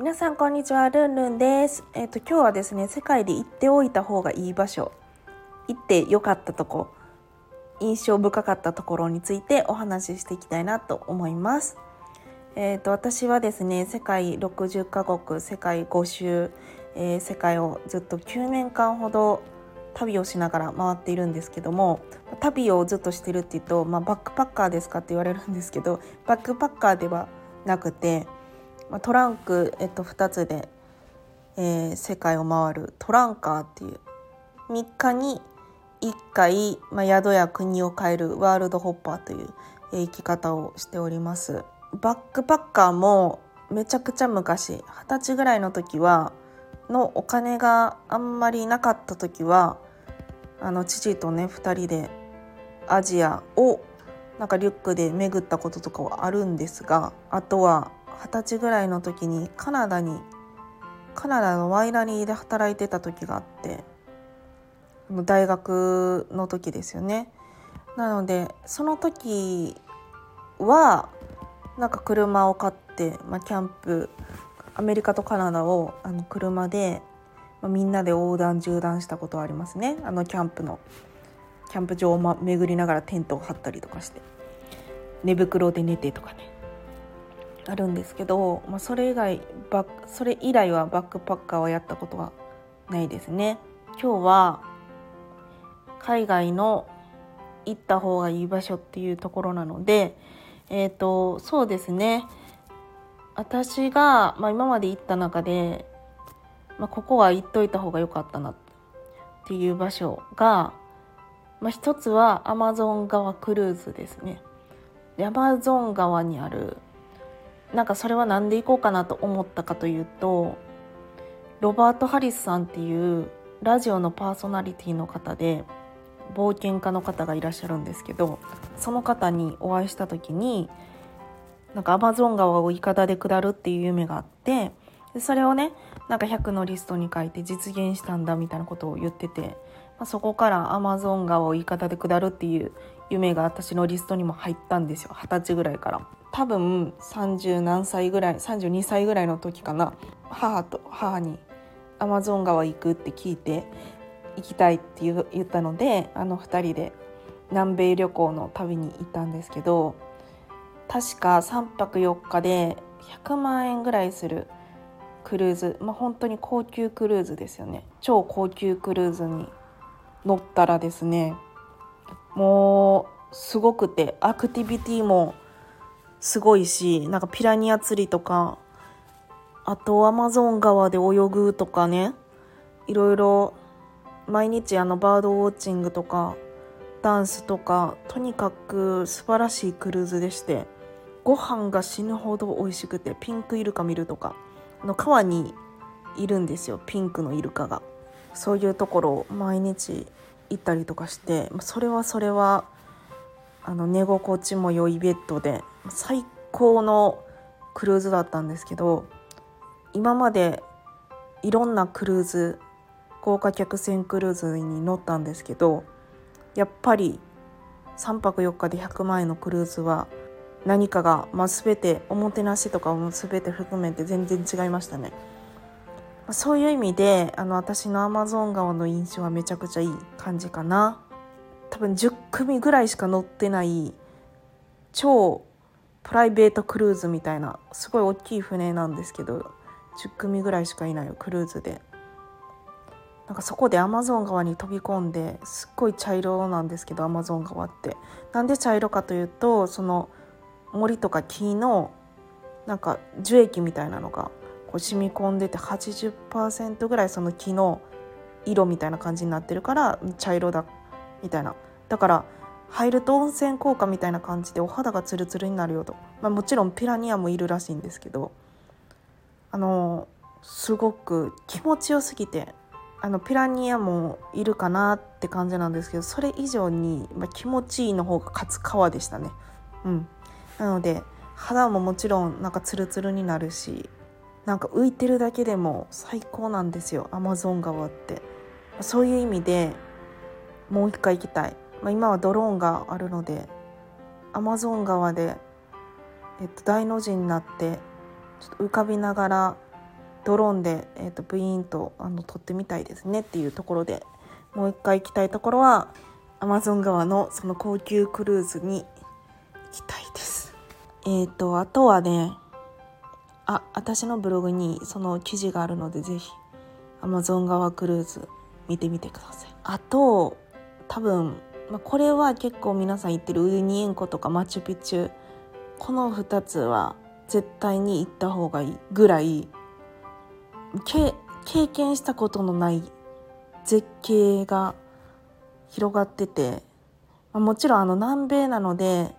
皆さんこんにちは、ルンルンです。えっ、と今日はですね、世界で行っておいた方がいい場所、行ってよかったとこ、印象深かったところについてお話ししていきたいなと思います。えっ、と私はですね、世界60カ国、世界5周、えー世界をずっと9年間ほど旅をしながら回っているんですけども旅をずっとしてるって言うと、まあ、バックパッカーですかって言われるんですけどバックパッカーではなくて、まあ、トランク、えっと、2つで、えー世界を回るトランカーっていう3日に1回、まあ、宿や国を変えるワールドホッパーという、えー生き方をしております。バックパッカーもめちゃくちゃ昔二十歳ぐらいの時はのお金があんまりなかった時はあの父とね2人でアジアをなんかリュックで巡ったこととかはあるんですがあとは二十歳ぐらいの時にカナダにカナダのワイナリーで働いてた時があって大学の時ですよね。なのでその時はなんか車を買って、まあ、キャンプアメリカとカナダをあの車で、まあ、みんなで横断縦断したことはありますねあのキャンプのキャンプ場を、巡りながらテントを張ったりとかして寝袋で寝てとかねあるんですけど、まあ、それ以外バッそれ以来はバックパッカーはやったことはないですね今日は海外の行った方がいい場所っていうところなのでえっ、とそうですね私が、まあ、今まで行った中で、まあ、ここは行っといた方が良かったなっていう場所が、まあ、一つはアマゾン川クルーズですね。でアマゾン川にあるなんかそれは何で行こうかなと思ったかというとロバート・ハリスさんっていうラジオのパーソナリティの方で冒険家の方がいらっしゃるんですけどその方にお会いした時になんかアマゾン川をイカダで下るっていう夢があってそれをねなんか100のリストに書いて実現したんだみたいなことを言ってて、まあ、そこからアマゾン川をイカダで下るっていう夢が私のリストにも入ったんですよ。二十歳ぐらいから。多分30何歳ぐらい32歳ぐらいの時かな。母と母にアマゾン川行くって聞いて行きたいって言ったのであの2人で南米旅行の旅に行ったんですけど確か3泊4日で100万円ぐらいするクルーズまあ本当に高級クルーズですよね。超高級クルーズに乗ったらですねもうすごくてアクティビティもすごいしなんかピラニア釣りとかあとアマゾン川で泳ぐとかねいろいろ毎日あのバードウォッチングとかダンスとかとにかく素晴らしいクルーズでしてご飯が死ぬほど美味しくてピンクイルカ見るとかの川にいるんですよピンクのイルカが。そういうところを毎日行ったりとかしてそれはそれはあの寝心地も良いベッドで最高のクルーズだったんですけど今までいろんなクルーズ豪華客船クルーズに乗ったんですけどやっぱり3泊4日で100万円のクルーズは何かが、まあ、全ておもてなしとかも全て含めて全然違いましたね。そういう意味であの私のアマゾン川の印象はめちゃくちゃいい感じかな。多分10組ぐらいしか乗ってない超プライベートクルーズみたいなすごい大きい船なんですけど10組ぐらいしかいないよクルーズで。なんかそこでアマゾン川に飛び込んですっごい茶色なんですけどアマゾン川って。なんで茶色かというとその森とか木のなんか樹液みたいなのがこう染み込んでて80%ぐらいその木の色みたいな感じになってるから茶色だみたいな。だから入ると温泉効果みたいな感じでお肌がツルツルになるよと、まあ、もちろんピラニアもいるらしいんですけど。あのすごく気持ちよすぎてあのピラニアもいるかなって感じなんですけどそれ以上に、まあ、気持ちいいの方が勝つ川でしたね。うん、なので肌ももちろんなんかツルツルになるしなんか浮いてるだけでも最高なんですよアマゾン川って。そういう意味でもう一回行きたい、まあ、今はドローンがあるのでアマゾン川で、えっと、大の字になってちょっと浮かびながらドローンで、えーと、ブイーンとあの撮ってみたいですねっていうところでもう一回行きたいところはアマゾン川のその高級クルーズに行きたいです。えっ、ー、とあとはねあ私のブログにその記事があるのでぜひアマゾン川クルーズ見てみてください。あと多分、まあ、これは結構皆さん言ってるウユニ塩湖とかマチュピチュ。この2つは絶対に行った方がいいぐらい。経験したことのない絶景が広がってて、まあ、もちろんあの南米なので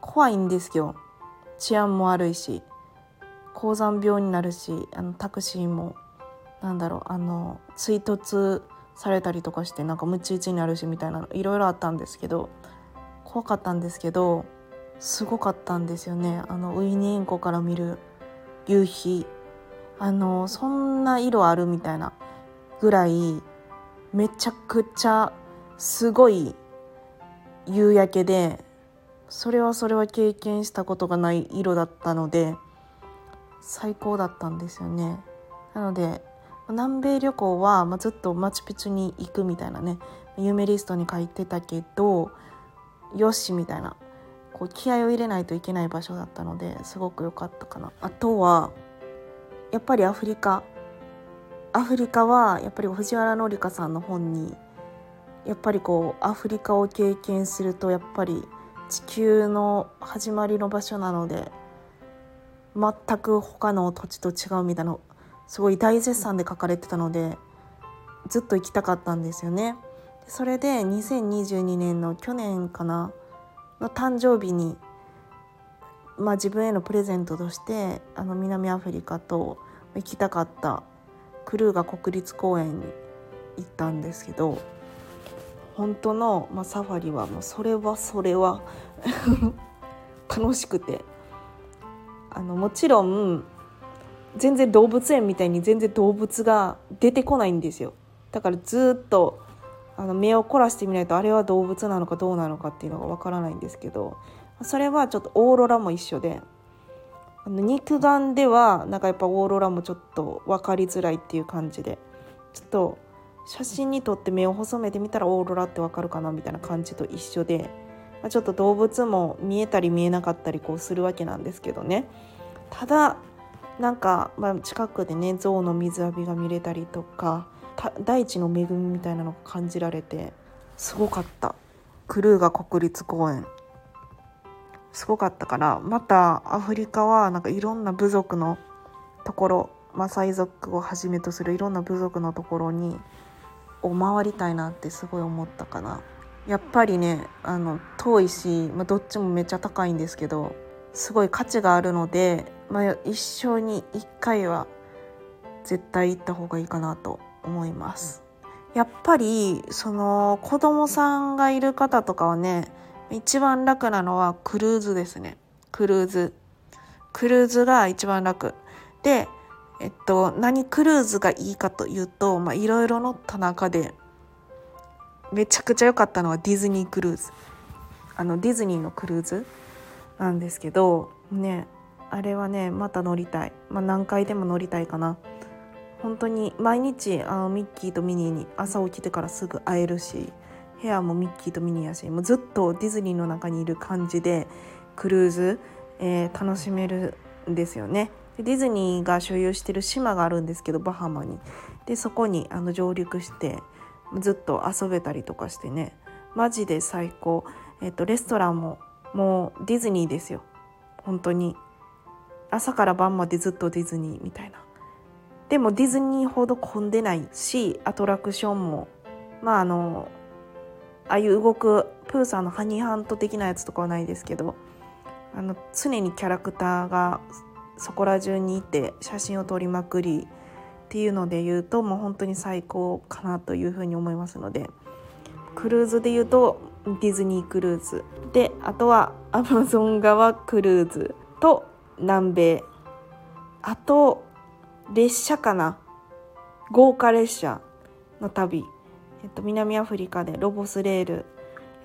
怖いんですよ。治安も悪いし高山病になるしあのタクシーもなんだろうあの追突されたりとかしてなんかムチ打ちになるしみたいなのいろいろあったんですけど怖かったんですけどすごかったんですよねあのウイニ塩湖から見る夕日あのそんな色あるみたいなぐらいめちゃくちゃすごい夕焼けでそれはそれは経験したことがない色だったので最高だったんですよね。なので南米旅行は、まあ、ずっとマチュピチュに行くみたいなね夢リストに書いてたけどよしみたいなこう気合を入れないといけない場所だったのですごく良かったかな。あとはやっぱりアフリカアフリカはやっぱり藤原紀香さんの本にやっぱりこうアフリカを経験するとやっぱり地球の始まりの場所なので全く他の土地と違うみたいなすごい大絶賛で書かれてたのでずっと行きたかったんですよね。それで2022年の去年かなの誕生日にまあ、自分へのプレゼントとしてあの南アフリカと行きたかったクルーガ国立公園に行ったんですけど本当の、まあ、サファリはもうそれはそれは 楽しくてあのもちろん全然動物園みたいに全然動物が出てこないんですよ。だからずっとあの目を凝らしてみないとあれは動物なのかどうなのかっていうのがわからないんですけどそれはちょっとオーロラも一緒であの肉眼ではなんかやっぱオーロラもちょっと分かりづらいっていう感じでちょっと写真に撮って目を細めてみたらオーロラって分かるかなみたいな感じと一緒で、まあ、ちょっと動物も見えたり見えなかったりこうするわけなんですけどね。ただなんか、まあ、近くでね象の水浴びが見れたりとか大地の恵みみたいなのが感じられてすごかった。クルーガ国立公園。すごかったからまたアフリカはなんかいろんな部族のところマサイ族をはじめとするいろんな部族のところにを回りたいなってすごい思ったかな。やっぱりねあの遠いし、まあ、どっちもめっちゃ高いんですけどすごい価値があるので、まあ、一生に一回は絶対行った方がいいかなと思います。やっぱりその子供さんがいる方とかはね一番楽なのはクルーズですね。クルーズ。クルーズが一番楽。で、えっと、何クルーズがいいかというと、まあ、いろいろ乗った中で、めちゃくちゃ良かったのはディズニークルーズ。あの、ディズニーのクルーズなんですけど、ね、あれはね、また乗りたい。まあ、何回でも乗りたいかな。本当に毎日あのミッキーとミニーに朝起きてからすぐ会えるし部屋もミッキーとミニーやしもうずっとディズニーの中にいる感じでクルーズ、えー、楽しめるんですよね。でディズニーが所有してる島があるんですけどバハマにでそこにあの上陸してずっと遊べたりとかしてねマジで最高、えっ、ー、とレストランももうディズニーですよ。本当に。朝から晩までずっとディズニーみたいな。でもディズニーほど混んでないしアトラクションも。まああのああいう動くプーさんのハニーハント的なやつとかはないですけどあの常にキャラクターがそこら中にいて写真を撮りまくりっていうので言うともう本当に最高かなというふうに思いますのでクルーズで言うとディズニークルーズ。であとはアマゾン川クルーズと南米。あと列車かな。豪華列車の旅、えっと、南アフリカでロボスレール、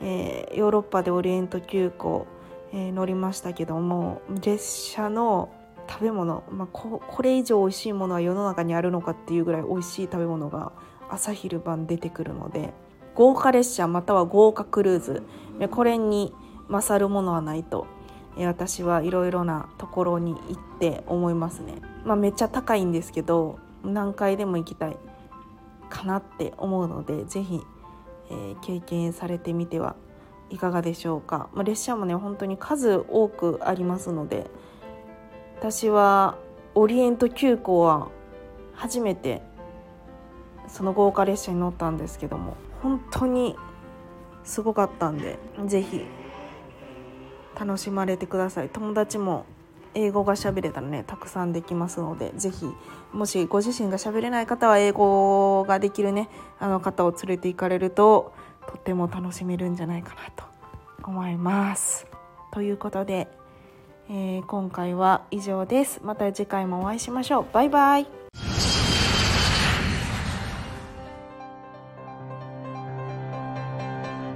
えー、ヨーロッパでオリエント急行、えー、乗りましたけども列車の食べ物、まあ、ここれ以上美味しいものは世の中にあるのかっていうぐらい美味しい食べ物が朝昼晩出てくるので。豪華列車または豪華クルーズ。これに勝るものはないと。私はいろいろなところに行って思いますね、まあ、めっちゃ高いんですけど何回でも行きたいかなって思うので是非、えー、経験されてみてはいかがでしょうか、まあ、列車もね本当に数多くありますので私はオリエント急行は初めてその豪華列車に乗ったんですけども本当にすごかったんで是非楽しまれてください友達も英語が喋れたらねたくさんできますので是非もしご自身が喋れない方は英語ができるねあの方を連れて行かれるととっても楽しめるんじゃないかなと思います。ということで、えー、今回は以上です。また次回もお会いしましょう。バイバイ。